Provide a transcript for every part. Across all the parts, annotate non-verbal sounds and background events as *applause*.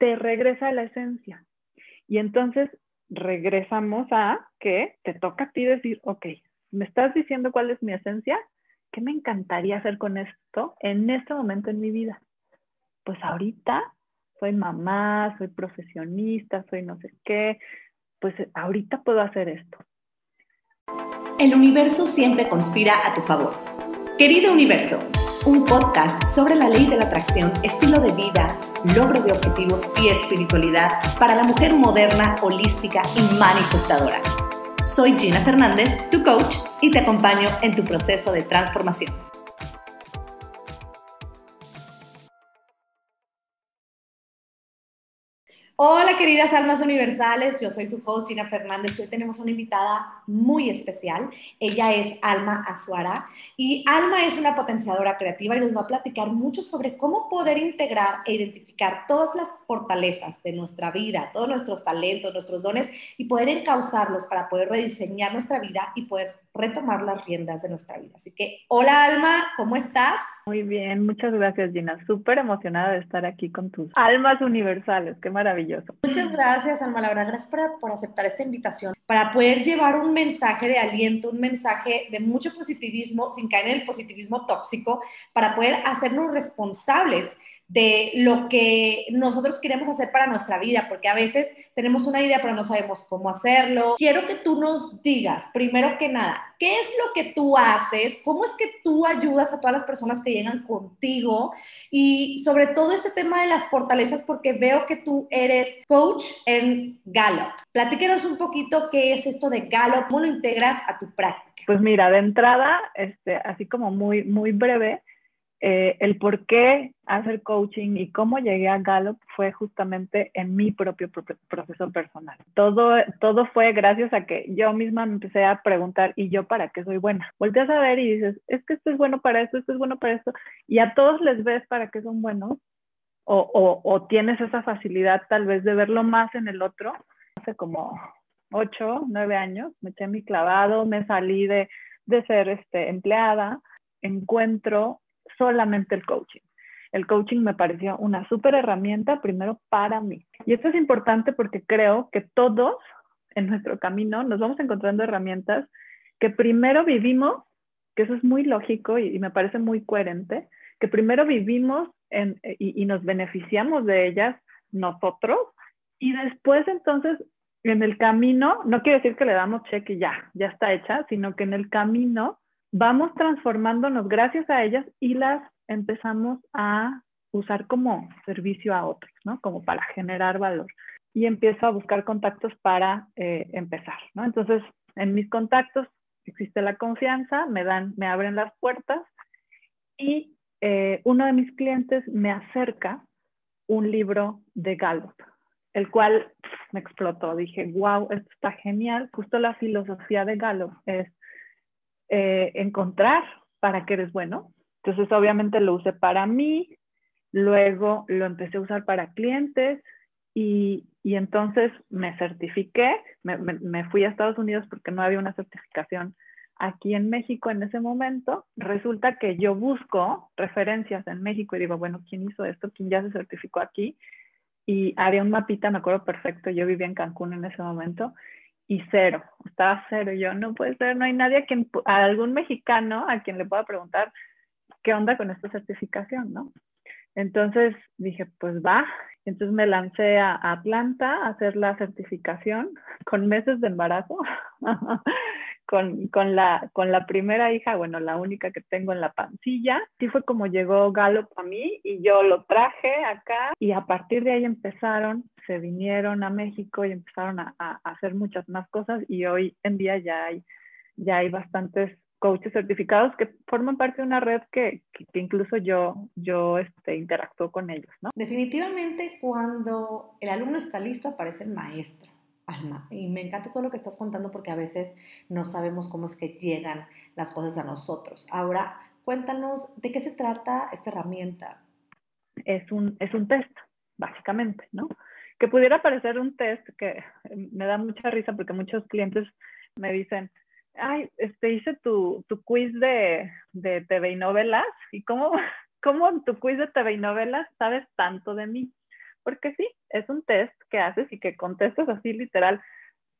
te regresa a la esencia. Y entonces regresamos a que te toca a ti decir, ok, me estás diciendo cuál es mi esencia, ¿qué me encantaría hacer con esto en este momento en mi vida? Pues ahorita soy mamá, soy profesionista, soy no sé qué, pues ahorita puedo hacer esto. El universo siempre conspira a tu favor. Querido universo, un podcast sobre la ley de la atracción, estilo de vida, logro de objetivos y espiritualidad para la mujer moderna, holística y manifestadora. Soy Gina Fernández, tu coach, y te acompaño en tu proceso de transformación. Hola queridas almas universales, yo soy su host Gina Fernández. Hoy tenemos una invitada muy especial. Ella es Alma Azuara. Y Alma es una potenciadora creativa y nos va a platicar mucho sobre cómo poder integrar e identificar todas las fortalezas de nuestra vida, todos nuestros talentos, nuestros dones y poder encauzarlos para poder rediseñar nuestra vida y poder retomar las riendas de nuestra vida. Así que, hola Alma, ¿cómo estás? Muy bien, muchas gracias Gina. Súper emocionada de estar aquí con tus almas universales. Qué maravilloso. Muchas gracias Alma, la verdad, gracias por, por aceptar esta invitación, para poder llevar un mensaje de aliento, un mensaje de mucho positivismo, sin caer en el positivismo tóxico, para poder hacernos responsables de lo que nosotros queremos hacer para nuestra vida, porque a veces tenemos una idea pero no sabemos cómo hacerlo. Quiero que tú nos digas, primero que nada, ¿qué es lo que tú haces? ¿Cómo es que tú ayudas a todas las personas que llegan contigo? Y sobre todo este tema de las fortalezas, porque veo que tú eres coach en Gallup. Platíquenos un poquito qué es esto de Gallup, cómo lo integras a tu práctica. Pues mira, de entrada, este, así como muy, muy breve, eh, el por qué hacer coaching y cómo llegué a Gallup fue justamente en mi propio proceso personal. Todo, todo fue gracias a que yo misma me empecé a preguntar, ¿y yo para qué soy buena? Volteas a ver y dices, es que esto es bueno para esto, esto es bueno para esto, y a todos les ves para qué son buenos, o, o, tienes esa facilidad tal vez de verlo más en el otro. Hace como ocho, nueve años, me eché mi clavado, me salí de, de ser este, empleada, encuentro solamente el coaching. El coaching me pareció una súper herramienta primero para mí. Y esto es importante porque creo que todos en nuestro camino nos vamos encontrando herramientas que primero vivimos, que eso es muy lógico y, me parece muy coherente, que primero vivimos y, y nos beneficiamos de ellas nosotros y después entonces en el camino, no quiere decir que le damos cheque y ya, ya está hecha, sino que en el camino vamos transformándonos gracias a ellas y las empezamos a usar como servicio a otros, ¿no? Como para generar valor. Y empiezo a buscar contactos para eh, empezar, ¿no? Entonces, en mis contactos existe la confianza, me dan, me abren las puertas y eh, uno de mis clientes me acerca un libro de Gallup, el cual me explotó. Dije, wow, esto está genial. Justo la filosofía de Gallup es eh, encontrar para qué eres bueno. Entonces, obviamente lo usé para mí, luego lo empecé a usar para clientes y, y entonces me certifiqué, me, me, fui a Estados Unidos porque no había una certificación aquí en México en ese momento. Resulta que yo busco referencias en México y digo, bueno, ¿quién hizo esto? ¿Quién ya se certificó aquí? Y había un mapita, me acuerdo perfecto, yo vivía en Cancún en ese momento, y cero, estaba cero. Yo no puede ser, no hay nadie a quien, a algún mexicano a quien le pueda preguntar qué onda con esta certificación, ¿no? Entonces dije, pues va. Entonces me lancé a Atlanta a hacer la certificación con meses de embarazo. *laughs* con, la, con la primera hija, bueno, la única que tengo en la pancilla. Sí fue como llegó Gallup a mí y yo lo traje acá y a partir de ahí empezaron, se vinieron a México y empezaron a, hacer muchas más cosas y hoy en día ya hay, ya hay bastantes coaches certificados que forman parte de una red que, que, incluso yo, yo este, interactúo con ellos, ¿no? Definitivamente cuando el alumno está listo aparece el maestro alma. Y me encanta todo lo que estás contando porque a veces no sabemos cómo es que llegan las cosas a nosotros. Ahora, cuéntanos de qué se trata esta herramienta. Es un, es un test, básicamente, ¿no? Que pudiera parecer un test que me da mucha risa porque muchos clientes me dicen, ay, este, hice tu, tu quiz de, de TV y novelas y cómo, *laughs* cómo en tu quiz de TV y novelas sabes tanto de mí porque sí, es un test que haces y que contestas así literal,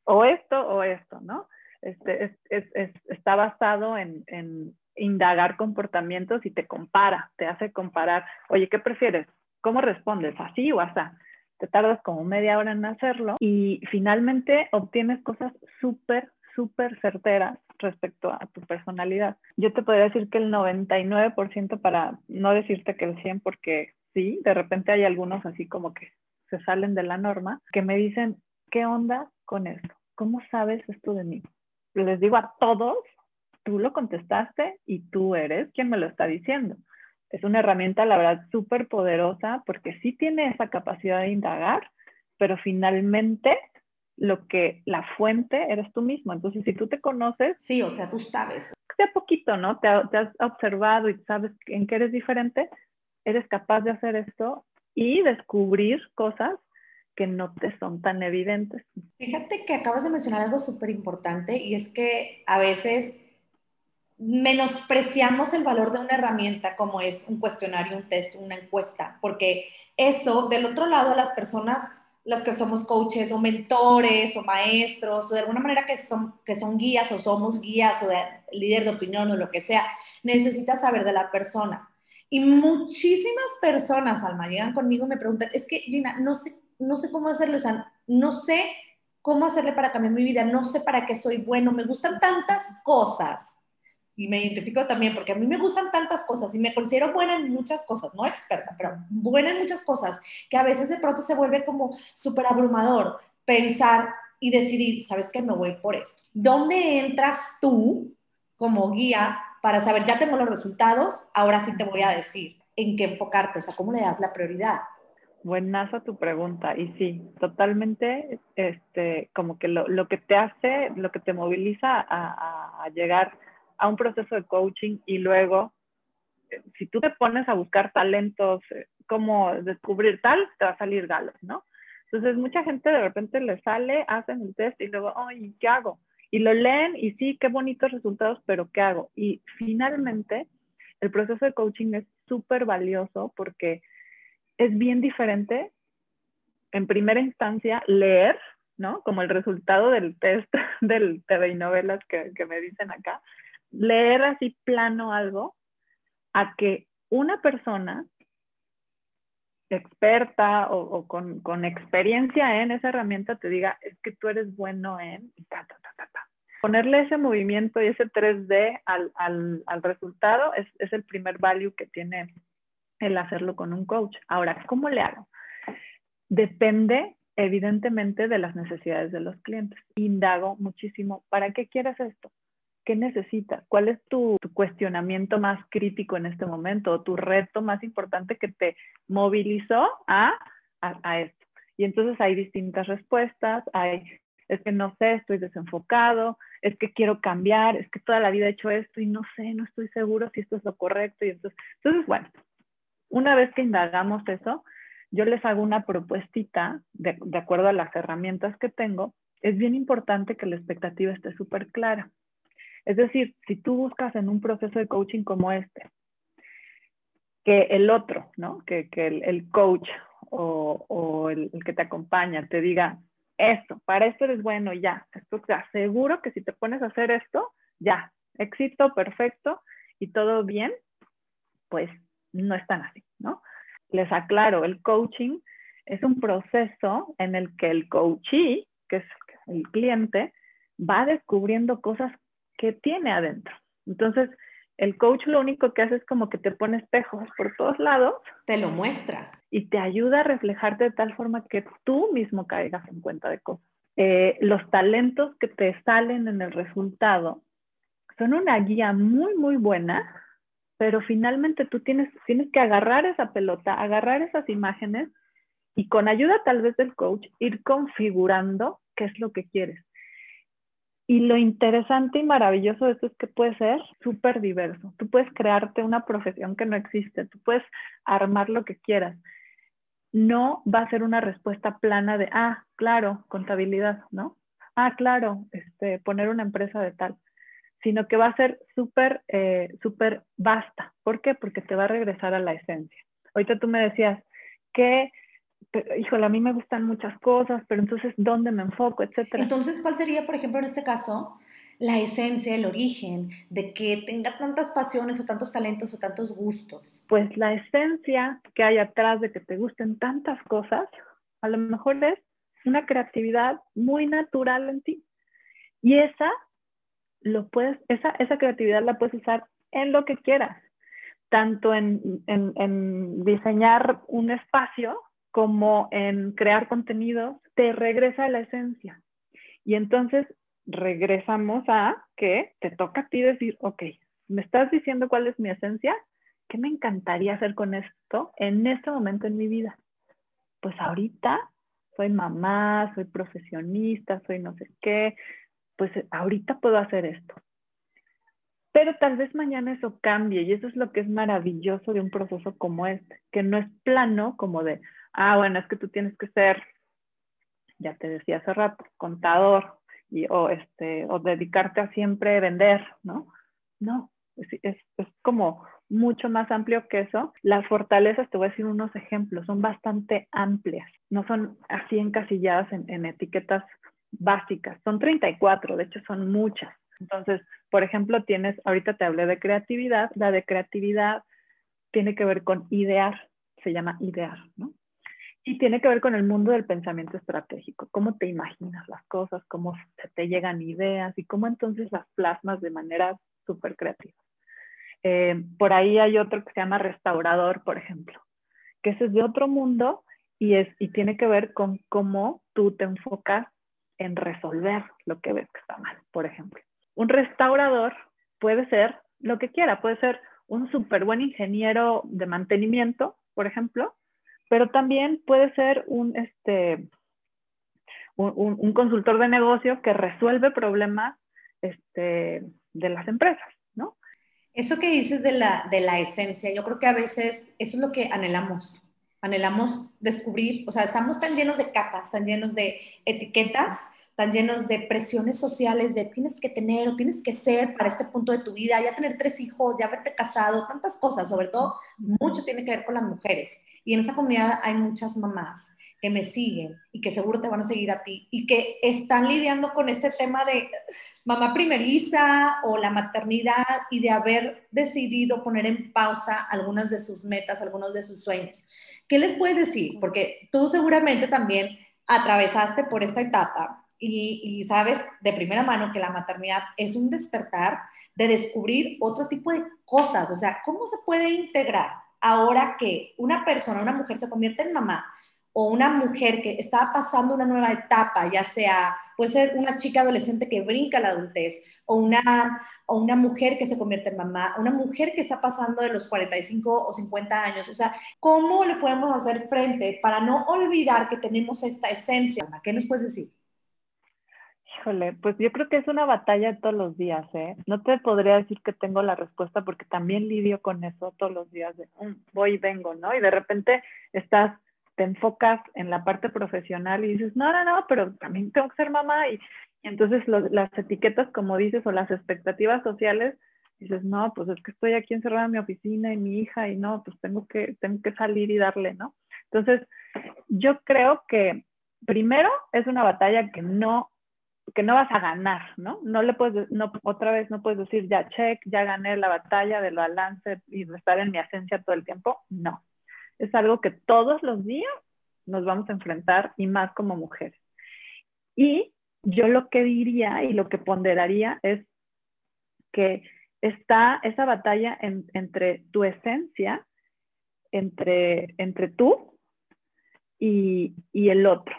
o esto o esto, ¿no? Este, está basado en, indagar comportamientos y te compara, te hace comparar, oye, ¿qué prefieres? ¿Cómo respondes? ¿Así o así? Te tardas como media hora en hacerlo y finalmente obtienes cosas súper, súper certeras respecto a tu personalidad. Yo te podría decir que el 99% para no decirte que el 100 porque sí, de repente hay algunos así como que se salen de la norma, que me dicen, ¿qué onda con esto? ¿Cómo sabes esto de mí? Les digo a todos, tú lo contestaste y tú eres quien me lo está diciendo. Es una herramienta, la verdad, súper poderosa porque sí tiene esa capacidad de indagar, pero finalmente lo que la fuente eres tú mismo. Entonces, si tú te conoces... Sí, o sea, tú sabes. De a poquito, ¿no? Te, te has observado y sabes en qué eres diferente, eres capaz de hacer esto y descubrir cosas que no te son tan evidentes. Fíjate que acabas de mencionar algo súper importante y es que a veces menospreciamos el valor de una herramienta como es un cuestionario, un test, una encuesta, porque eso, del otro lado, las personas, las que somos coaches o mentores o maestros o de alguna manera que son, que son guías o somos guías o de, líder de opinión o lo que sea, necesitas saber de la persona. Y muchísimas personas, Alma, llegan conmigo y me preguntan, es que Gina, no sé, no sé cómo hacerlo, o sea, no sé cómo hacerle para cambiar mi vida, no sé para qué soy bueno, me gustan tantas cosas y me identifico también porque a mí me gustan tantas cosas y me considero buena en muchas cosas, no experta, pero buena en muchas cosas, que a veces de pronto se vuelve como súper abrumador pensar y decidir, ¿sabes qué? Me voy por esto. ¿Dónde entras tú como guía para saber, ya tengo los resultados, ahora sí te voy a decir en qué enfocarte, o sea, cómo le das la prioridad? Buenaza tu pregunta y sí, totalmente, este, como que lo, lo que te hace, lo que te moviliza a, a llegar a un proceso de coaching y luego, eh, si tú te pones a buscar talentos, eh, cómo descubrir tal, te va a salir galos, ¿no? Entonces, mucha gente de repente le sale, hacen el test y luego, ay, ¿qué hago? Y lo leen y sí, qué bonitos resultados, pero ¿qué hago? Y finalmente, el proceso de coaching es súper valioso porque es bien diferente, en primera instancia, leer, ¿no? Como el resultado del test *laughs* del TV y novelas que, que me dicen acá, leer así plano algo a que una persona experta o, con, experiencia en esa herramienta te diga, es que tú eres bueno en ta, ta, ta, ta, Ponerle ese movimiento y ese 3D al, resultado es, es, el primer value que tiene el hacerlo con un coach. Ahora, ¿cómo le hago? Depende evidentemente de las necesidades de los clientes. Indago muchísimo, ¿para qué quieres esto? ¿Qué necesitas? ¿Cuál es tu, cuestionamiento más crítico en este momento o tu reto más importante que te movilizó a, a, esto? Y entonces hay distintas respuestas, hay, es que no sé, estoy desenfocado, es que quiero cambiar, es que toda la vida he hecho esto y no sé, no estoy seguro si esto es lo correcto. Y entonces, entonces bueno, una vez que indagamos eso, yo les hago una propuestita de, de acuerdo a las herramientas que tengo. Es bien importante que la expectativa esté súper clara. Es decir, si tú buscas en un proceso de coaching como este, que el otro, ¿no? Que, el, coach o, el, que te acompaña te diga, esto, para esto eres bueno, ya, esto te aseguro que si te pones a hacer esto, ya, éxito, perfecto y todo bien, pues no es tan así, ¿no? Les aclaro, el coaching es un proceso en el que el coachee, que es el cliente, va descubriendo cosas que tiene adentro. Entonces, el coach lo único que hace es como que te pone espejos por todos lados. Te lo muestra. Y te ayuda a reflejarte de tal forma que tú mismo caigas en cuenta de cosas. Eh, los talentos que te salen en el resultado son una guía muy, muy buena, pero finalmente tú tienes, tienes que agarrar esa pelota, agarrar esas imágenes y con ayuda tal vez del coach ir configurando qué es lo que quieres. Y lo interesante y maravilloso de esto es que puede ser súper diverso. Tú puedes crearte una profesión que no existe, tú puedes armar lo que quieras. No va a ser una respuesta plana de, ah, claro, contabilidad, ¿no? Ah, claro, este, poner una empresa de tal, sino que va a ser súper, eh, súper vasta. ¿Por qué? Porque te va a regresar a la esencia. Ahorita tú me decías, ¿qué, pero, híjole, a mí me gustan muchas cosas, pero entonces, ¿dónde me enfoco, etcétera? Entonces, ¿cuál sería, por ejemplo, en este caso, la esencia, el origen de que tenga tantas pasiones o tantos talentos o tantos gustos? Pues la esencia que hay atrás de que te gusten tantas cosas, a lo mejor es una creatividad muy natural en ti. Y esa, lo puedes, esa, esa creatividad la puedes usar en lo que quieras, tanto en, en, en diseñar un espacio como en crear contenidos, te regresa a la esencia. Y entonces regresamos a que te toca a ti decir, ok, me estás diciendo cuál es mi esencia, ¿qué me encantaría hacer con esto en este momento en mi vida? Pues ahorita soy mamá, soy profesionista, soy no sé qué, pues ahorita puedo hacer esto. Pero tal vez mañana eso cambie y eso es lo que es maravilloso de un proceso como este, que no es plano como de, ah, bueno, es que tú tienes que ser, ya te decía hace rato, contador y, o, este, o dedicarte a siempre vender, ¿no? No, es, como mucho más amplio que eso. Las fortalezas, te voy a decir unos ejemplos, son bastante amplias, no son así encasilladas en, en etiquetas básicas, son 34, de hecho son muchas. Entonces, por ejemplo, tienes, ahorita te hablé de creatividad, la de creatividad tiene que ver con idear, se llama idear, ¿no? Y tiene que ver con el mundo del pensamiento estratégico, cómo te imaginas las cosas, cómo te llegan ideas y cómo entonces las plasmas de manera súper creativa. Eh, por ahí hay otro que se llama restaurador, por ejemplo, que es de otro mundo y, es, y tiene que ver con cómo tú te enfocas en resolver lo que ves que está mal, por ejemplo. Un restaurador puede ser lo que quiera, puede ser un súper buen ingeniero de mantenimiento, por ejemplo, pero también puede ser un, este, un, consultor de negocio que resuelve problemas este, de las empresas, ¿no? Eso que dices de la, de la esencia, yo creo que a veces eso es lo que anhelamos. Anhelamos descubrir, o sea, estamos tan llenos de capas, tan llenos de etiquetas, están llenos de presiones sociales de tienes que tener o tienes que ser para este punto de tu vida, ya tener tres hijos, ya haberte casado, tantas cosas, sobre todo mucho tiene que ver con las mujeres. Y en esa comunidad hay muchas mamás que me siguen y que seguro te van a seguir a ti y que están lidiando con este tema de mamá primeriza o la maternidad y de haber decidido poner en pausa algunas de sus metas, algunos de sus sueños. ¿Qué les puedes decir? Porque tú seguramente también atravesaste por esta etapa y, sabes de primera mano que la maternidad es un despertar de descubrir otro tipo de cosas. O sea, ¿cómo se puede integrar ahora que una persona, una mujer se convierte en mamá o una mujer que está pasando una nueva etapa, ya sea, puede ser una chica adolescente que brinca la adultez o una, o una mujer que se convierte en mamá, una mujer que está pasando de los 45 o 50 años. O sea, ¿cómo le podemos hacer frente para no olvidar que tenemos esta esencia? ¿Qué nos puedes decir? Híjole, pues yo creo que es una batalla todos los días, ¿eh? No te podría decir que tengo la respuesta porque también lidio con eso todos los días de mm, voy y vengo, ¿no? Y de repente estás, te enfocas en la parte profesional y dices, no, no, no, pero también tengo que ser mamá y, entonces las etiquetas, como dices, o las expectativas sociales, dices, no, pues es que estoy aquí encerrada en mi oficina y mi hija y no, pues tengo que, tengo que salir y darle, ¿no? Entonces, yo creo que primero es una batalla que no que no vas a ganar, ¿no? No le puedes, no, otra vez no puedes decir, ya check, ya gané la batalla del balance y estar en mi esencia todo el tiempo. No. Es algo que todos los días nos vamos a enfrentar y más como mujeres. Y yo lo que diría y lo que ponderaría es que está esa batalla entre tu esencia, entre, entre tú y, y el otro.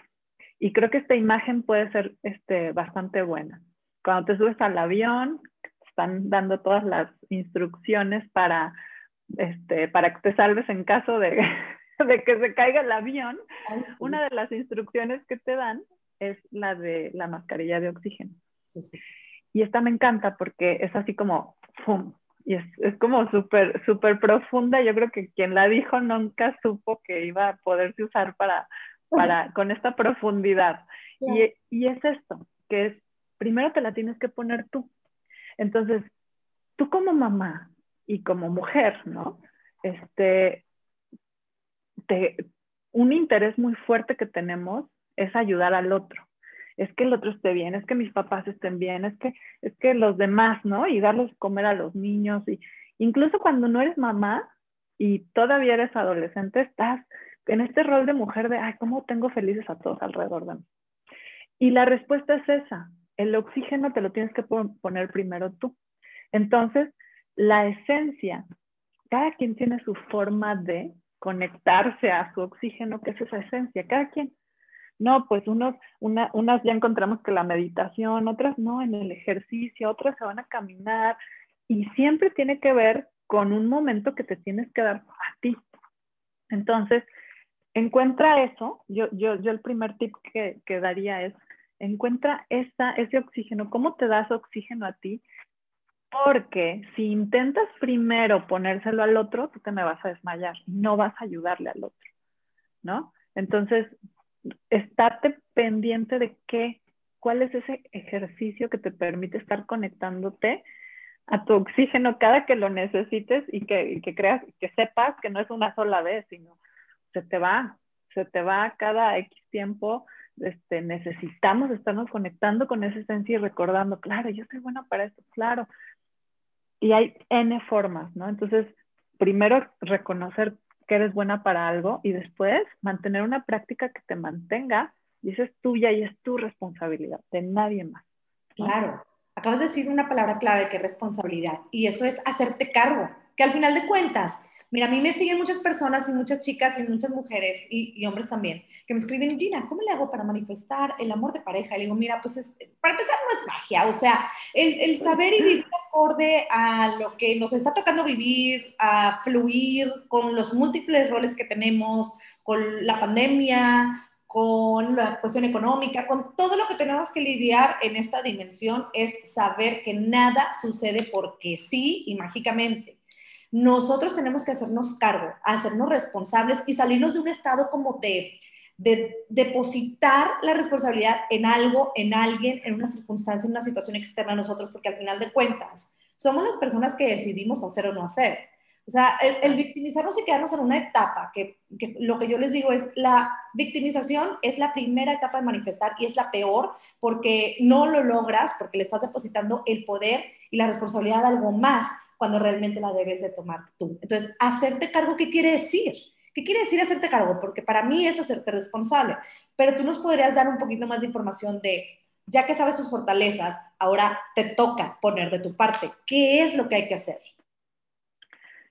Y creo que esta imagen puede ser este, bastante buena. Cuando te subes al avión, están dando todas las instrucciones para, este, para que te salves en caso de, *laughs* de que se caiga el avión. Una de las instrucciones que te dan es la de la mascarilla de oxígeno. Y esta me encanta porque es así como, ¡pum! Y es, es como súper, súper profunda. Yo creo que quien la dijo nunca supo que iba a poderse usar para, para, con esta profundidad. Y, y, es esto, que es, primero te la tienes que poner tú. Entonces, tú como mamá y como mujer, ¿no? Este, te, un interés muy fuerte que tenemos es ayudar al otro. Es que el otro esté bien, es que mis papás estén bien, es que, es que los demás, ¿no? Y darles comer a los niños. Y incluso cuando no eres mamá y todavía eres adolescente, estás en este rol de mujer de, ay, ¿cómo tengo felices a todos alrededor de mí? Y la respuesta es esa, el oxígeno te lo tienes que poner primero tú. Entonces, la esencia, cada quien tiene su forma de conectarse a su oxígeno, que es esa esencia, cada quien. No, pues unos, unas ya encontramos que la meditación, otras no, en el ejercicio, otras se van a caminar y siempre tiene que ver con un momento que te tienes que dar a ti. Entonces, encuentra eso, yo, yo, yo el primer tip que, daría es, encuentra ese oxígeno, ¿cómo te das oxígeno a ti? Porque si intentas primero ponérselo al otro, tú te me vas a desmayar, no vas a ayudarle al otro, ¿no? Entonces, estate pendiente de qué, cuál es ese ejercicio que te permite estar conectándote a tu oxígeno cada que lo necesites y que, que creas, que sepas que no es una sola vez, sino se te va, se te va cada X tiempo. Este, necesitamos estarnos conectando con esa esencia y recordando, claro, yo soy buena para esto, claro. Y hay N formas, ¿no? Entonces, primero reconocer que eres buena para algo y después mantener una práctica que te mantenga y esa es tuya y es tu responsabilidad, de nadie más. Claro, acabas de decir una palabra clave que es responsabilidad y eso es hacerte cargo, que al final de cuentas Mira, a mí me siguen muchas personas y muchas chicas y muchas mujeres y, hombres también que me escriben, Gina, ¿cómo le hago para manifestar el amor de pareja? Y le digo, mira, pues para empezar no es magia, o sea, el, saber y vivir acorde a lo que nos está tocando vivir, a fluir con los múltiples roles que tenemos, con la pandemia, con la cuestión económica, con todo lo que tenemos que lidiar en esta dimensión, es saber que nada sucede porque sí y mágicamente nosotros tenemos que hacernos cargo, hacernos responsables y salirnos de un estado como de, de depositar la responsabilidad en algo, en alguien, en una circunstancia, en una situación externa a nosotros, porque al final de cuentas somos las personas que decidimos hacer o no hacer. O sea, el, victimizarnos y quedarnos en una etapa, que, que, lo que yo les digo es, la victimización es la primera etapa de manifestar y es la peor porque no lo logras, porque le estás depositando el poder y la responsabilidad de algo más cuando realmente la debes de tomar tú. Entonces, hacerte cargo, ¿qué quiere decir? ¿Qué quiere decir hacerte cargo? Porque para mí es hacerte responsable, pero tú nos podrías dar un poquito más de información de, ya que sabes tus fortalezas, ahora te toca poner de tu parte. ¿Qué es lo que hay que hacer?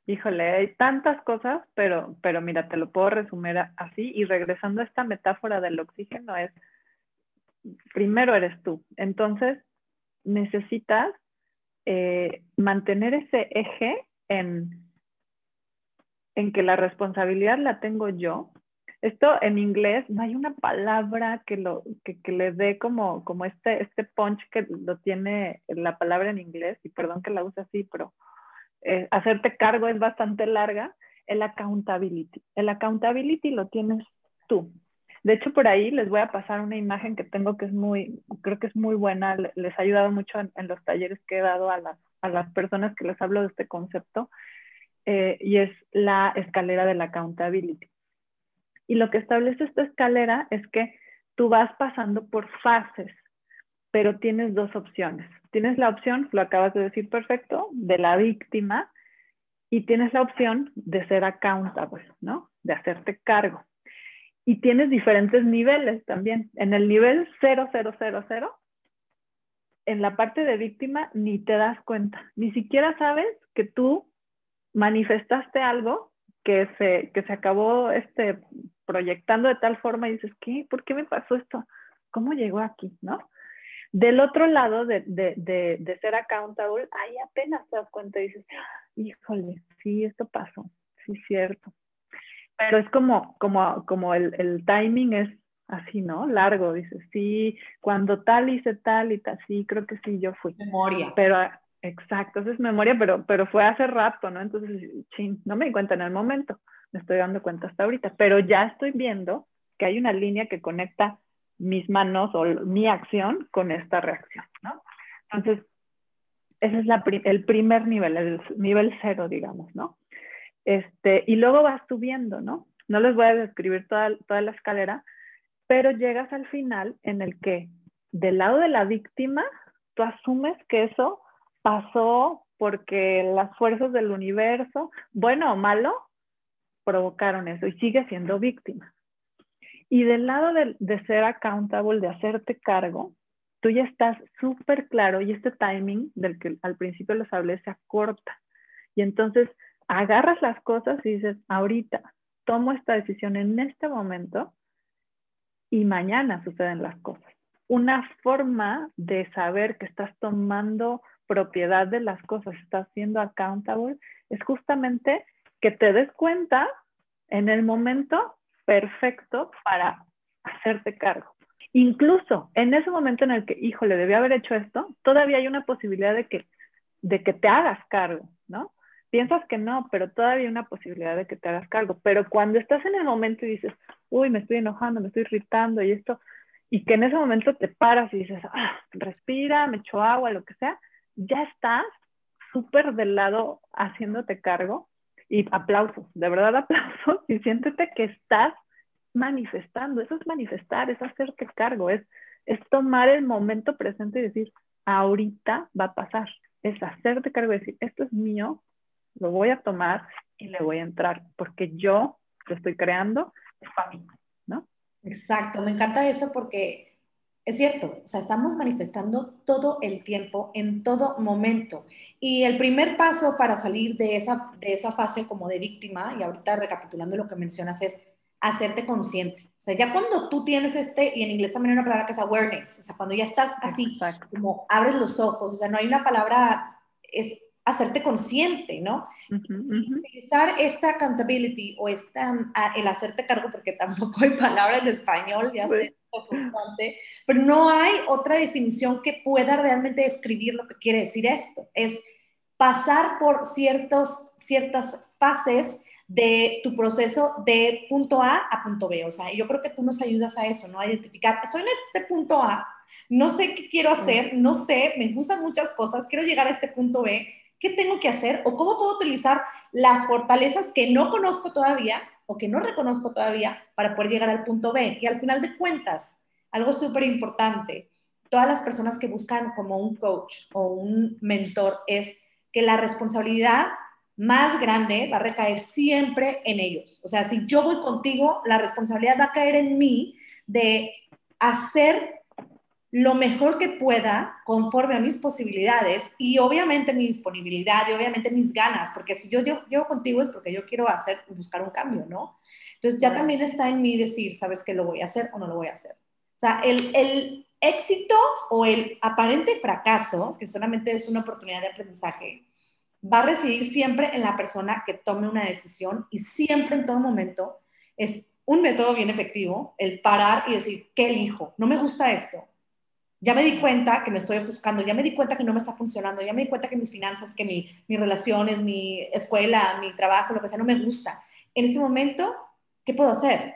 Híjole, hay tantas cosas, pero, pero mira, te lo puedo resumir así y regresando a esta metáfora del oxígeno es, primero eres tú, entonces necesitas eh, mantener ese eje en, en que la responsabilidad la tengo yo. Esto en inglés no hay una palabra que, lo, que, le dé como, como este, este punch que lo tiene la palabra en inglés, y perdón que la use así, pero eh, hacerte cargo es bastante larga, el accountability. El accountability lo tienes tú. De hecho, por ahí les voy a pasar una imagen que tengo que es muy, creo que es muy buena, les ha ayudado mucho en, los talleres que he dado a las, a las, personas que les hablo de este concepto, eh, y es la escalera de la accountability. Y lo que establece esta escalera es que tú vas pasando por fases, pero tienes dos opciones. Tienes la opción, lo acabas de decir perfecto, de la víctima, y tienes la opción de ser accountable, ¿no? De hacerte cargo. Y tienes diferentes niveles también. En el nivel 0000, en la parte de víctima, ni te das cuenta. Ni siquiera sabes que tú manifestaste algo que se, que se acabó este, proyectando de tal forma y dices, ¿qué? ¿Por qué me pasó esto? ¿Cómo llegó aquí? ¿No? Del otro lado de, de, de, de ser accountable, ahí apenas te das cuenta y dices, híjole, sí, esto pasó, sí, cierto pero es como, como, como el, el, timing es así, ¿no? Largo, dices, sí, cuando tal hice tal y tal, sí, creo que sí, yo fui. Memoria. Pero, exacto, eso es memoria, pero, pero fue hace rato, ¿no? Entonces, ching, no me di cuenta en el momento, me estoy dando cuenta hasta ahorita, pero ya estoy viendo que hay una línea que conecta mis manos o mi acción con esta reacción, ¿no? Entonces, ese es la, el primer nivel, el nivel cero, digamos, ¿no? Este, y luego vas subiendo, ¿no? No les voy a describir toda, toda la escalera, pero llegas al final en el que del lado de la víctima, tú asumes que eso pasó porque las fuerzas del universo, bueno o malo, provocaron eso y sigue siendo víctima. Y del lado de, de ser accountable, de hacerte cargo, tú ya estás súper claro y este timing del que al principio les hablé se acorta. Y entonces agarras las cosas y dices, ahorita tomo esta decisión en este momento y mañana suceden las cosas. Una forma de saber que estás tomando propiedad de las cosas, estás siendo accountable, es justamente que te des cuenta en el momento perfecto para hacerte cargo. Incluso en ese momento en el que, híjole, debía haber hecho esto, todavía hay una posibilidad de que, de que te hagas cargo. Piensas que no, pero todavía hay una posibilidad de que te hagas cargo. Pero cuando estás en el momento y dices, uy, me estoy enojando, me estoy irritando y esto, y que en ese momento te paras y dices, ah, respira, me echo agua, lo que sea, ya estás súper del lado haciéndote cargo y aplausos, de verdad *laughs* aplausos y siéntete que estás manifestando, eso es manifestar, es hacerte cargo, es, es tomar el momento presente y decir, ahorita va a pasar, es hacerte cargo y decir, esto es mío, lo voy a tomar y le voy a entrar, porque yo lo estoy creando, es para mí, ¿no? Exacto, me encanta eso porque es cierto, o sea, estamos manifestando todo el tiempo, en todo momento. Y el primer paso para salir de esa, de esa fase como de víctima, y ahorita recapitulando lo que mencionas, es hacerte consciente. O sea, ya cuando tú tienes este, y en inglés también hay una palabra que es awareness, o sea, cuando ya estás así, como abres los ojos, o sea, no hay una palabra, es hacerte consciente, ¿no? Utilizar esta accountability o esta, ah, el hacerte cargo, porque tampoco hay palabra en español, ya sé, constante, pero no hay otra definición que pueda realmente describir lo que quiere decir esto. Es pasar por ciertos, ciertas fases de tu proceso de punto A a punto B. O sea, yo creo que tú nos ayudas a eso, ¿no? A identificar, estoy en este punto A, no sé qué quiero hacer, no sé, me gustan muchas cosas, quiero llegar a este punto B, ¿qué tengo que hacer? ¿O cómo puedo utilizar las fortalezas que no conozco todavía o que no reconozco todavía para poder llegar al punto B? Y al final de cuentas, algo súper importante, todas las personas que buscan como un coach o un mentor es que la responsabilidad más grande va a recaer siempre en ellos. O sea, si yo voy contigo, la responsabilidad va a caer en mí de hacer lo mejor que pueda conforme a mis posibilidades y obviamente mi disponibilidad y obviamente mis ganas, porque si yo llego, contigo es porque yo quiero hacer, buscar un cambio, ¿no? Entonces ya también está en mí decir, ¿sabes qué lo voy a hacer o no lo voy a hacer? O sea, el, el éxito o el aparente fracaso, que solamente es una oportunidad de aprendizaje, va a residir siempre en la persona que tome una decisión y siempre en todo momento es un método bien efectivo el parar y decir, ¿qué elijo? No me gusta esto. Ya me di cuenta que me estoy ofuscando, ya me di cuenta que no me está funcionando, ya me di cuenta que mis finanzas, que mi, mis relaciones, mi escuela, mi trabajo, lo que sea, no me gusta. En este momento, ¿qué puedo hacer?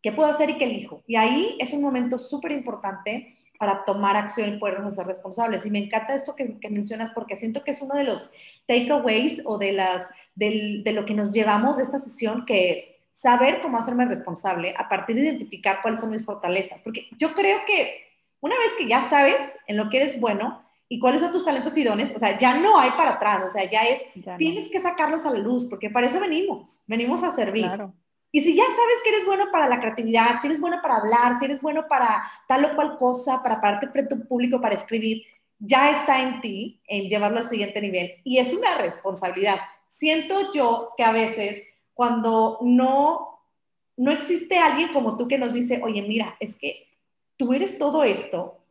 ¿Qué puedo hacer y qué elijo? Y ahí es un momento súper importante para tomar acción y podernos hacer responsables. Y me encanta esto que, mencionas porque siento que es uno de los takeaways o de, las, de lo que nos llevamos de esta sesión, que es saber cómo hacerme responsable a partir de identificar cuáles son mis fortalezas. Porque yo creo que una vez que ya sabes en lo que eres bueno y cuáles son tus talentos y dones, o sea, ya no hay para atrás, o sea, ya es, tienes que sacarlos a la luz, porque para eso venimos, venimos a servir. Claro. Y si ya sabes que eres bueno para la creatividad, si eres bueno para hablar, si eres bueno para tal o cual cosa, para pararte frente a un público, para escribir, ya está en ti en llevarlo al siguiente nivel. Y es una responsabilidad. Siento yo que a veces cuando no, no existe alguien como tú que nos dice, oye, mira, es que tú eres todo esto,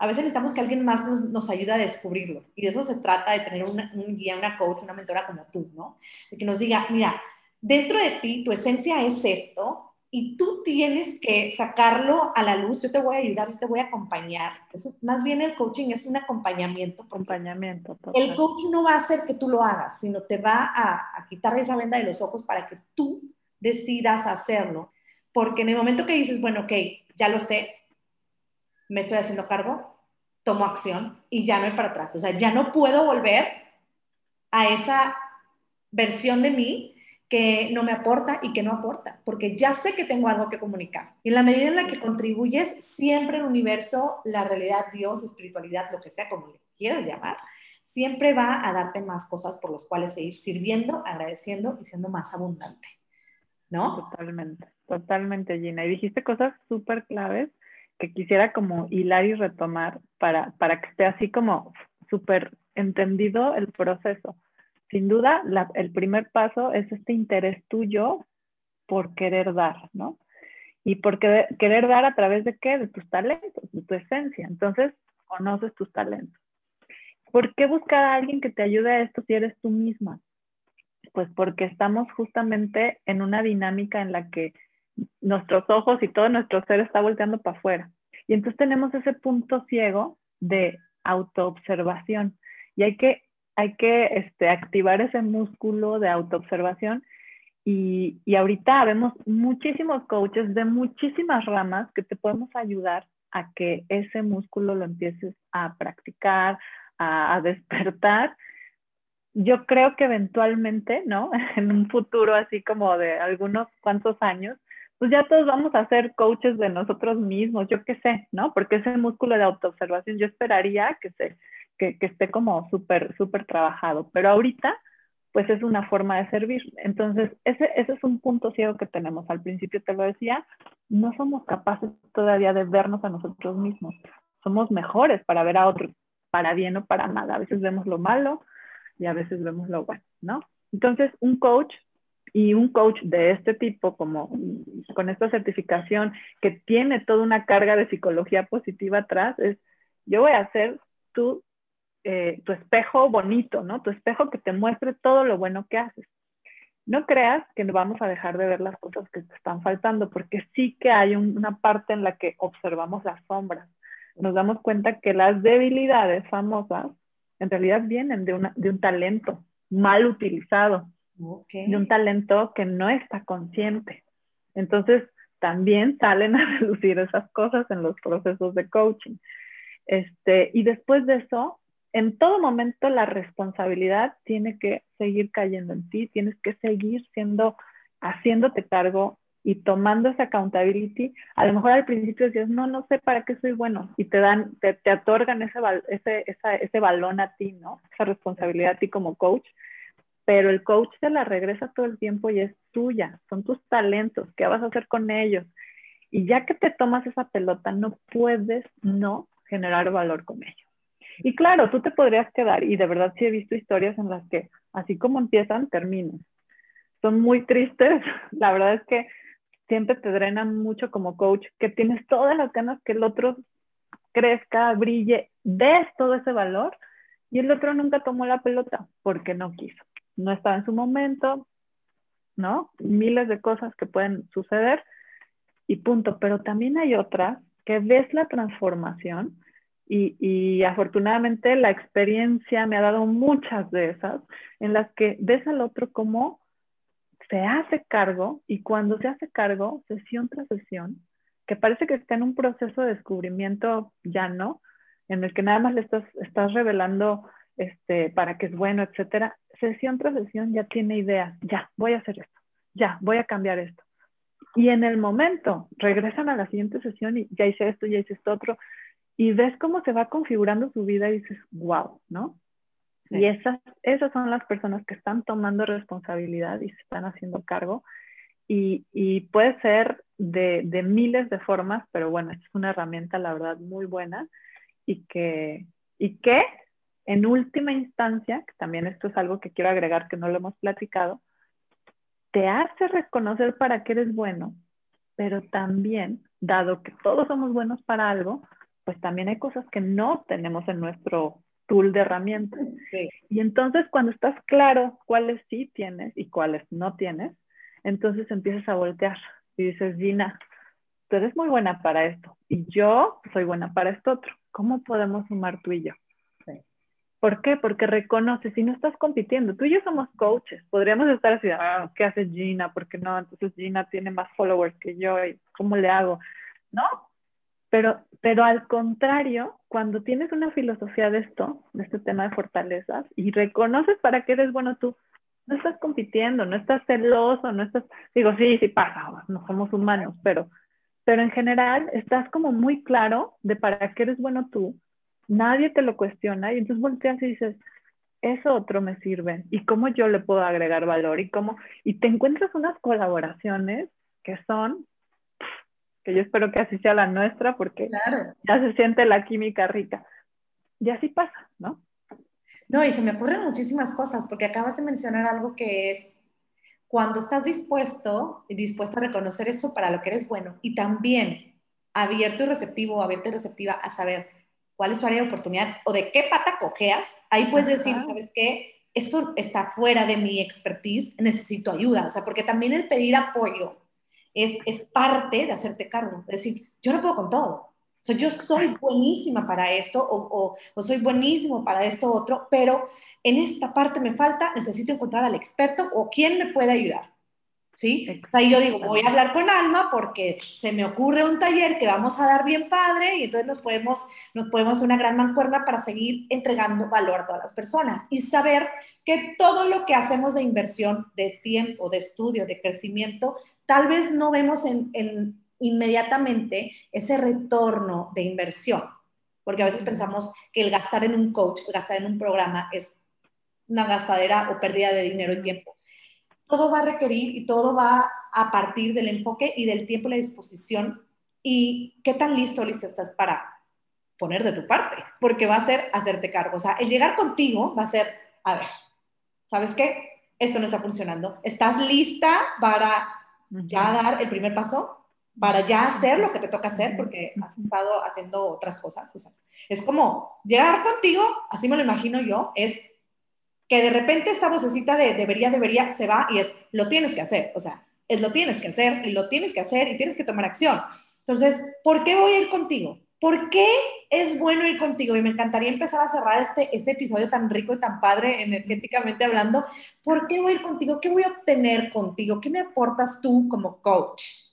a veces necesitamos que alguien más nos, ayude a descubrirlo. Y de eso se trata de tener un guía, una coach, una mentora como tú, ¿no? De que nos diga, mira, dentro de ti tu esencia es esto y tú tienes que sacarlo a la luz. Yo te voy a ayudar, yo te voy a acompañar. Eso, más bien el coaching es un acompañamiento. Acompañamiento. El coach no va a hacer que tú lo hagas, sino te va a, a quitar esa venda de los ojos para que tú decidas hacerlo. Porque en el momento que dices, bueno, ok, ya lo sé, me estoy haciendo cargo, tomo acción y ya no hay para atrás. O sea, ya no puedo volver a esa versión de mí que no me aporta y que no aporta, porque ya sé que tengo algo que comunicar. Y en la medida en la que contribuyes, siempre el universo, la realidad, Dios, espiritualidad, lo que sea como le quieras llamar, siempre va a darte más cosas por las cuales seguir sirviendo, agradeciendo y siendo más abundante. ¿No? Totalmente, totalmente, Gina. Y dijiste cosas súper claves que quisiera como hilar y retomar para, para que esté así como súper entendido el proceso sin duda, el primer paso es este interés tuyo por querer dar, ¿no? Y por querer, dar a través de qué? De tus talentos, de tu esencia. Entonces, conoces tus talentos. ¿Por qué buscar a alguien que te ayude a esto si eres tú misma? Pues porque estamos justamente en una dinámica en la que nuestros ojos y todo nuestro ser está volteando para afuera. Y entonces tenemos ese punto ciego de autoobservación. Y hay que hay que este, activar ese músculo de autoobservación. Y, y ahorita vemos muchísimos coaches de muchísimas ramas que te podemos ayudar a que ese músculo lo empieces a practicar, a, a despertar. Yo creo que eventualmente, ¿no? *laughs* En un futuro así como de algunos cuantos años, pues ya todos vamos a ser coaches de nosotros mismos, yo qué sé, ¿no? Porque ese músculo de autoobservación yo esperaría que se, que, esté como súper, súper trabajado. Pero ahorita, pues es una forma de servir. Entonces, ese, ese es un punto ciego que tenemos. Al principio te lo decía, no somos capaces todavía de vernos a nosotros mismos. Somos mejores para ver a otros, para bien o para mal. A veces vemos lo malo y a veces vemos lo bueno, ¿no? Entonces, un coach y un coach de este tipo, como con esta certificación que tiene toda una carga de psicología positiva atrás, es yo voy a hacer tú eh, tu espejo bonito, ¿no? Tu espejo que te muestre todo lo bueno que haces. No creas que vamos a dejar de ver las cosas que te están faltando, porque sí que hay una parte en la que observamos las sombras. Nos damos cuenta que las debilidades famosas en realidad vienen de, una, de un talento mal utilizado, de un talento que no está consciente. Entonces, también salen *laughs* a reducir esas cosas en los procesos de coaching. Este, y después de eso, en todo momento la responsabilidad tiene que seguir cayendo en ti, tienes que seguir siendo, haciéndote cargo y tomando esa accountability. A lo mejor al principio decías, no, no sé para qué soy bueno, y te dan, te, te otorgan ese, ese, ese balón a ti, ¿no? Esa responsabilidad a ti como coach, pero el coach te la regresa todo el tiempo y es tuya, son tus talentos, ¿qué vas a hacer con ellos? Y ya que te tomas esa pelota, no puedes no generar valor con ellos. Y claro, tú te podrías quedar, y de verdad sí he visto historias en las que así como empiezan, terminan. Son muy tristes, *laughs* la verdad es que siempre te drenan mucho como coach, que tienes todas las ganas que el otro crezca, brille, des todo ese valor, y el otro nunca tomó la pelota porque no quiso, no estaba en su momento, ¿no? Miles de cosas que pueden suceder y punto, pero también hay otras que ves la transformación y, afortunadamente la experiencia me ha dado muchas de esas en las que ves al otro como se hace cargo y cuando se hace cargo, sesión tras sesión, que parece que está en un proceso de descubrimiento ya no, en el que nada más le estás, estás revelando este, para que es bueno, etcétera, sesión tras sesión ya tiene ideas, ya, voy a hacer esto, ya, voy a cambiar esto. Y en el momento regresan a la siguiente sesión y ya hice esto, ya hice esto otro, y ves cómo se va configurando su vida y dices, wow, ¿no? Y esas, esas son las personas que están tomando responsabilidad y se están haciendo cargo. Y, y puede ser de, de, miles de formas, pero bueno, es una herramienta, la verdad, muy buena y que, y que en última instancia, que también esto es algo que quiero agregar que no lo hemos platicado, te hace reconocer para qué eres bueno, pero también, dado que todos somos buenos para algo, pues también hay cosas que no tenemos en nuestro tool de herramientas. Y entonces cuando estás claro cuáles sí tienes y cuáles no tienes, entonces empiezas a voltear y dices, Gina, tú eres muy buena para esto y yo soy buena para esto otro. ¿Cómo podemos sumar tú y yo? ¿Por qué? Porque reconoces, si no estás compitiendo, tú y yo somos coaches, podríamos estar así, ah, ¿qué hace Gina? ¿Por qué no? Entonces Gina tiene más followers que yo, ¿y ¿cómo le hago? No, pero, pero al contrario, cuando tienes una filosofía de esto, de este tema de fortalezas, y reconoces para qué eres bueno tú, no estás compitiendo, no estás celoso, no estás, digo, sí, sí pasa, no somos humanos, pero, pero en general estás como muy claro de para qué eres bueno tú, nadie te lo cuestiona y entonces volteas y dices, eso otro me sirve y cómo yo le puedo agregar valor y cómo, y te encuentras unas colaboraciones que son, que yo espero que así sea la nuestra porque ya se siente la química rica. Y así pasa, ¿no? No, y se me ocurren muchísimas cosas, porque acabas de mencionar algo que es cuando estás dispuesto y dispuesta a reconocer eso para lo que eres bueno y también abierto y receptivo o abierta y receptiva a saber cuál es tu área de oportunidad o de qué pata cojeas, ahí puedes decir, ¿sabes qué? Esto está fuera de mi expertise, necesito ayuda. O sea, porque también el pedir apoyo es, es parte de hacerte cargo. Es decir, yo no puedo con todo. O sea, yo soy buenísima para esto o, o, soy buenísimo para esto otro, pero en esta parte me falta, necesito encontrar al experto o quién me puede ayudar. ¿Sí? O sea, yo digo, voy a hablar con Alma porque se me ocurre un taller que vamos a dar bien padre y entonces nos podemos, nos podemos hacer una gran mancuerna para seguir entregando valor a todas las personas y saber que todo lo que hacemos de inversión, de tiempo, de estudio, de crecimiento, tal vez no vemos en, en inmediatamente ese retorno de inversión, porque a veces pensamos que el gastar en un coach, el gastar en un programa es una gastadera o pérdida de dinero y tiempo todo va a requerir y todo va a partir del enfoque y del tiempo y la disposición y qué tan listo listo estás para poner de tu parte, porque va a ser hacerte cargo. O sea, el llegar contigo va a ser, a ver, ¿sabes qué? Esto no está funcionando. ¿Estás lista para ya dar el primer paso? Para ya hacer lo que te toca hacer, porque has estado haciendo otras cosas. O sea, es como llegar contigo, así me lo imagino yo, es que de repente esta vocecita de debería, debería, se va y es, lo tienes que hacer, o sea, es lo tienes que hacer y lo tienes que hacer y tienes que tomar acción. Entonces, ¿por qué voy a ir contigo? ¿Por qué es bueno ir contigo? Y me encantaría empezar a cerrar este, este episodio tan rico y tan padre energéticamente hablando. ¿Por qué voy a ir contigo? ¿Qué voy a obtener contigo? ¿Qué me aportas tú como coach?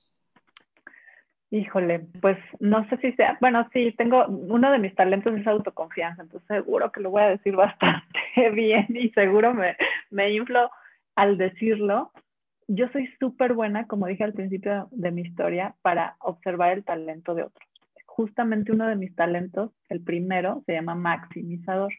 Híjole, pues no sé si sea, bueno, sí, tengo, uno de mis talentos es autoconfianza, entonces seguro que lo voy a decir *laughs* bastante bien y seguro me, me inflo al decirlo. Yo soy súper buena, como dije al principio de mi historia, para observar el talento de otros. Justamente uno de mis talentos, el primero, se llama maximizador.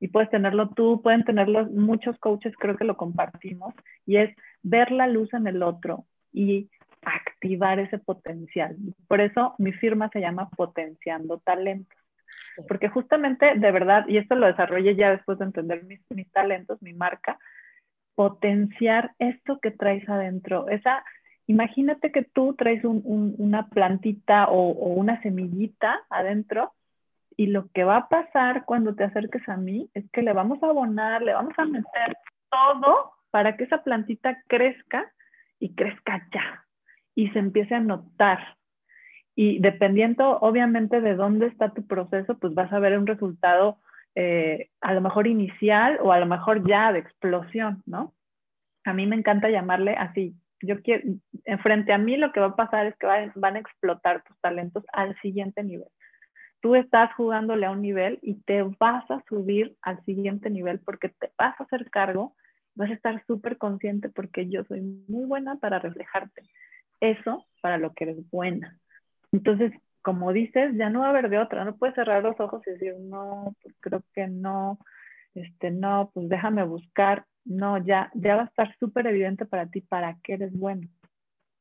Y puedes tenerlo tú, pueden tenerlo muchos coaches, creo que lo compartimos, y es ver la luz en el otro y activar ese potencial. Por eso mi firma se llama Potenciando Talentos. Porque justamente, de verdad, y esto lo desarrollé ya después de entender mis, mis talentos, mi marca, potenciar esto que traes adentro. Esa, imagínate que tú traes una plantita o, o una semillita adentro y lo que va a pasar cuando te acerques a mí es que le vamos a abonar, le vamos a meter todo para que esa plantita crezca y crezca ya y se empiece a notar. Y dependiendo, obviamente, de dónde está tu proceso, pues vas a ver un resultado eh, a lo mejor inicial o a lo mejor ya de explosión, ¿no? A mí me encanta llamarle así. Yo quiero, frente a mí lo que va a pasar es que van a explotar tus talentos al siguiente nivel. Tú estás jugándole a un nivel y te vas a subir al siguiente nivel porque te vas a hacer cargo, vas a estar súper consciente porque yo soy muy buena para reflejarte eso para lo que eres buena. Entonces, como dices, ya no va a haber de otra, no puedes cerrar los ojos y decir, no, pues creo que no, este, no, pues déjame buscar. No, ya, ya va a estar súper evidente para ti para qué eres bueno.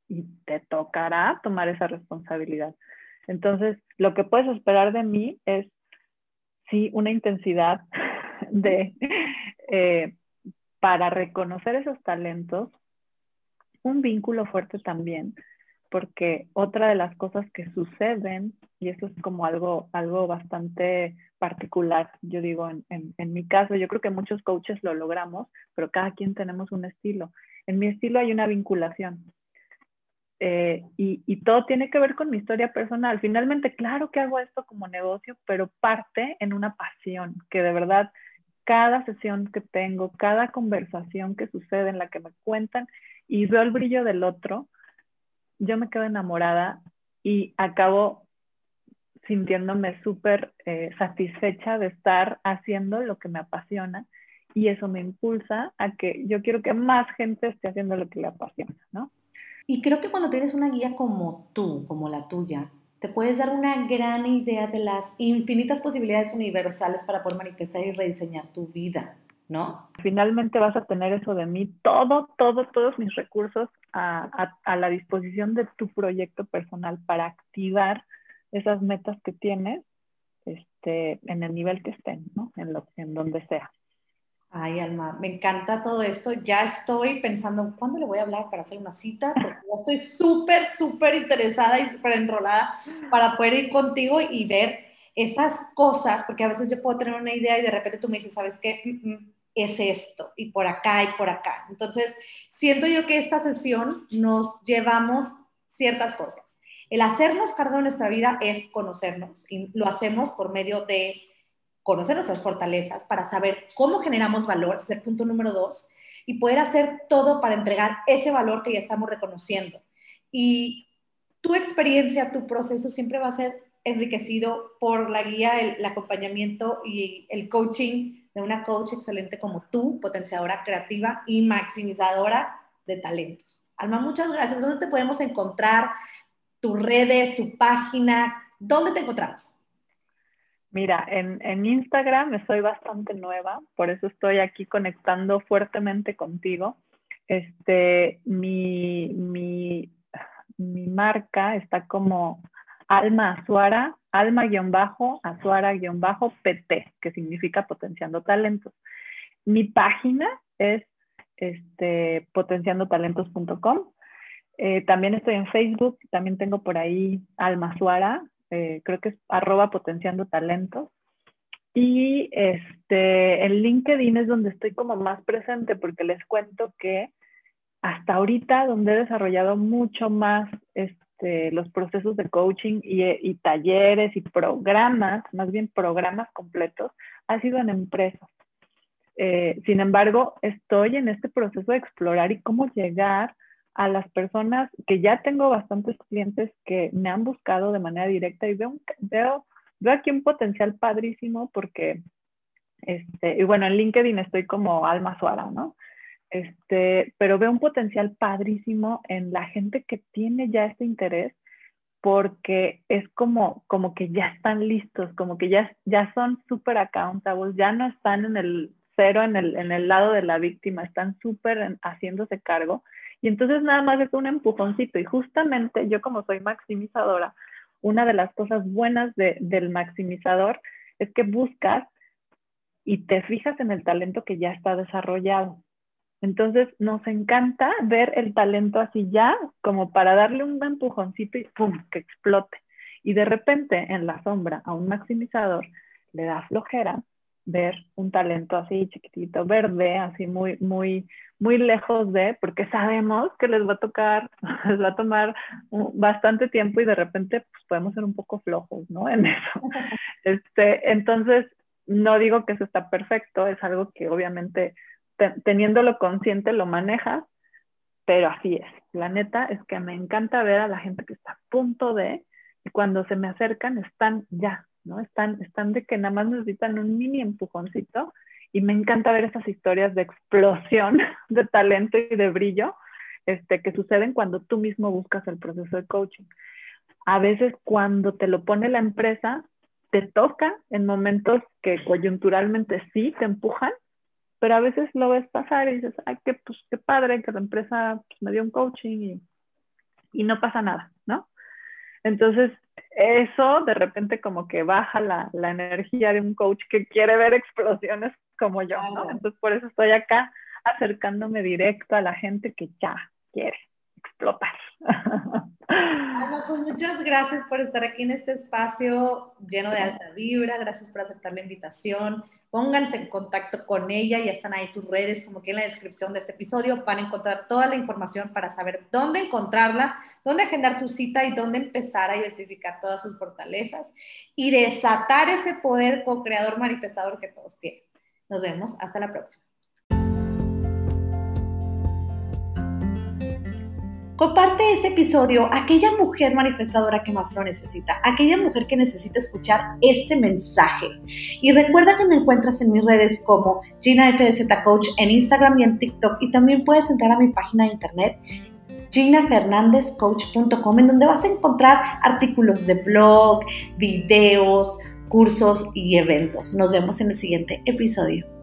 Y te tocará tomar esa responsabilidad. Entonces, lo que puedes esperar de mí es, sí, una intensidad *laughs* de, eh, para reconocer esos talentos, un vínculo fuerte también, porque otra de las cosas que suceden, y eso es como algo, algo bastante particular, yo digo, en, en, mi caso, yo creo que muchos coaches lo logramos, pero cada quien tenemos un estilo. En mi estilo hay una vinculación. Eh, y, y, todo tiene que ver con mi historia personal. Finalmente, claro que hago esto como negocio, pero parte en una pasión, que de verdad cada sesión que tengo, cada conversación que sucede en la que me cuentan, y veo el brillo del otro, yo me quedo enamorada y acabo sintiéndome súper eh, satisfecha de estar haciendo lo que me apasiona y eso me impulsa a que yo quiero que más gente esté haciendo lo que le apasiona, ¿no? Y creo que cuando tienes una guía como tú, como la tuya, te puedes dar una gran idea de las infinitas posibilidades universales para poder manifestar y rediseñar tu vida, ¿no? Finalmente vas a tener eso de mí, todo, todo, todos mis recursos a, a la disposición de tu proyecto personal para activar esas metas que tienes este, en el nivel que estén, ¿no? En, lo, en donde sea. Ay, Alma, me encanta todo esto. Ya estoy pensando, ¿cuándo le voy a hablar para hacer una cita? Porque ya estoy súper, súper interesada y súper enrolada para poder ir contigo y ver esas cosas, porque a veces yo puedo tener una idea y de repente tú me dices, ¿sabes qué? Mm, mm, es esto, y por acá, y por acá. Entonces, siento yo que esta sesión nos llevamos ciertas cosas. El hacernos cargo de nuestra vida es conocernos y lo hacemos por medio de conocer nuestras fortalezas para saber cómo generamos valor, es el punto número dos, y poder hacer todo para entregar ese valor que ya estamos reconociendo. Y tu experiencia, tu proceso siempre va a ser enriquecido por la guía, el, acompañamiento y el coaching de una coach excelente como tú, potenciadora creativa y maximizadora de talentos. Alma, muchas gracias. ¿Dónde te podemos encontrar? tus redes, tu página, ¿dónde te encontramos? Mira, en, en Instagram estoy bastante nueva, por eso estoy aquí conectando fuertemente contigo. Este, mi, mi, mi marca está como Alma Azuara, Alma-Azuara-PT, que significa potenciando talentos. Mi página es este, potenciandotalentos.com eh, también estoy en Facebook, también tengo por ahí Alma Suara, eh, creo que es arroba potenciando talentos. Y este, en LinkedIn es donde estoy como más presente porque les cuento que hasta ahorita donde he desarrollado mucho más este, los procesos de coaching y, talleres y programas, más bien programas completos, ha sido en empresas. Eh, sin embargo, estoy en este proceso de explorar y cómo llegar a las personas que ya tengo bastantes clientes que me han buscado de manera directa y veo, veo, veo aquí un potencial padrísimo porque, este, y bueno, en LinkedIn estoy como Alma Suara, ¿no? Este, pero veo un potencial padrísimo en la gente que tiene ya este interés porque es como, como que ya están listos, como que ya, ya son súper accountables, ya no están en el cero en el, en el lado de la víctima, están súper haciéndose cargo y entonces nada más es un empujoncito. Y justamente yo como soy maximizadora, una de las cosas buenas del maximizador es que buscas y te fijas en el talento que ya está desarrollado. Entonces nos encanta ver el talento así ya, como para darle un empujoncito y ¡pum! que explote. Y de repente en la sombra a un maximizador le da flojera ver un talento así chiquitito, verde, así muy, muy, muy lejos de, porque sabemos que les va a tocar, *laughs* les va a tomar bastante tiempo y de repente pues, podemos ser un poco flojos, ¿no? *laughs* En eso. *laughs* Este, entonces, no digo que eso está perfecto, es algo que obviamente teniéndolo consciente lo manejas, pero así es. La neta es que me encanta ver a la gente que está a punto de, y cuando se me acercan están ya, ¿no? Están, están de que nada más necesitan un mini empujoncito y me encanta ver esas historias de explosión *laughs* de talento y de brillo este, que suceden cuando tú mismo buscas el proceso de coaching. A veces cuando te lo pone la empresa, te toca en momentos que coyunturalmente sí te empujan, pero a veces lo ves pasar y dices, ay, qué, pues, qué padre que la empresa pues, me dio un coaching y, y no pasa nada, ¿no? Entonces, eso de repente como que baja la, la, energía de un coach que quiere ver explosiones como yo, ¿no? Entonces por eso estoy acá acercándome directo a la gente que ya quiere explotar. Ana, pues muchas gracias por estar aquí en este espacio lleno de alta vibra, gracias por aceptar la invitación. Pónganse en contacto con ella, ya están ahí sus redes, como que en la descripción de este episodio van a encontrar toda la información para saber dónde encontrarla, dónde agendar su cita y dónde empezar a identificar todas sus fortalezas y desatar ese poder co-creador manifestador que todos tienen. Nos vemos, hasta la próxima. Comparte este episodio a aquella mujer manifestadora que más lo necesita, aquella mujer que necesita escuchar este mensaje. Y recuerda que me encuentras en mis redes como Gina FZ Coach en Instagram y en TikTok y también puedes entrar a mi página de internet ginafernandezcoach.com en donde vas a encontrar artículos de blog, videos, cursos y eventos. Nos vemos en el siguiente episodio.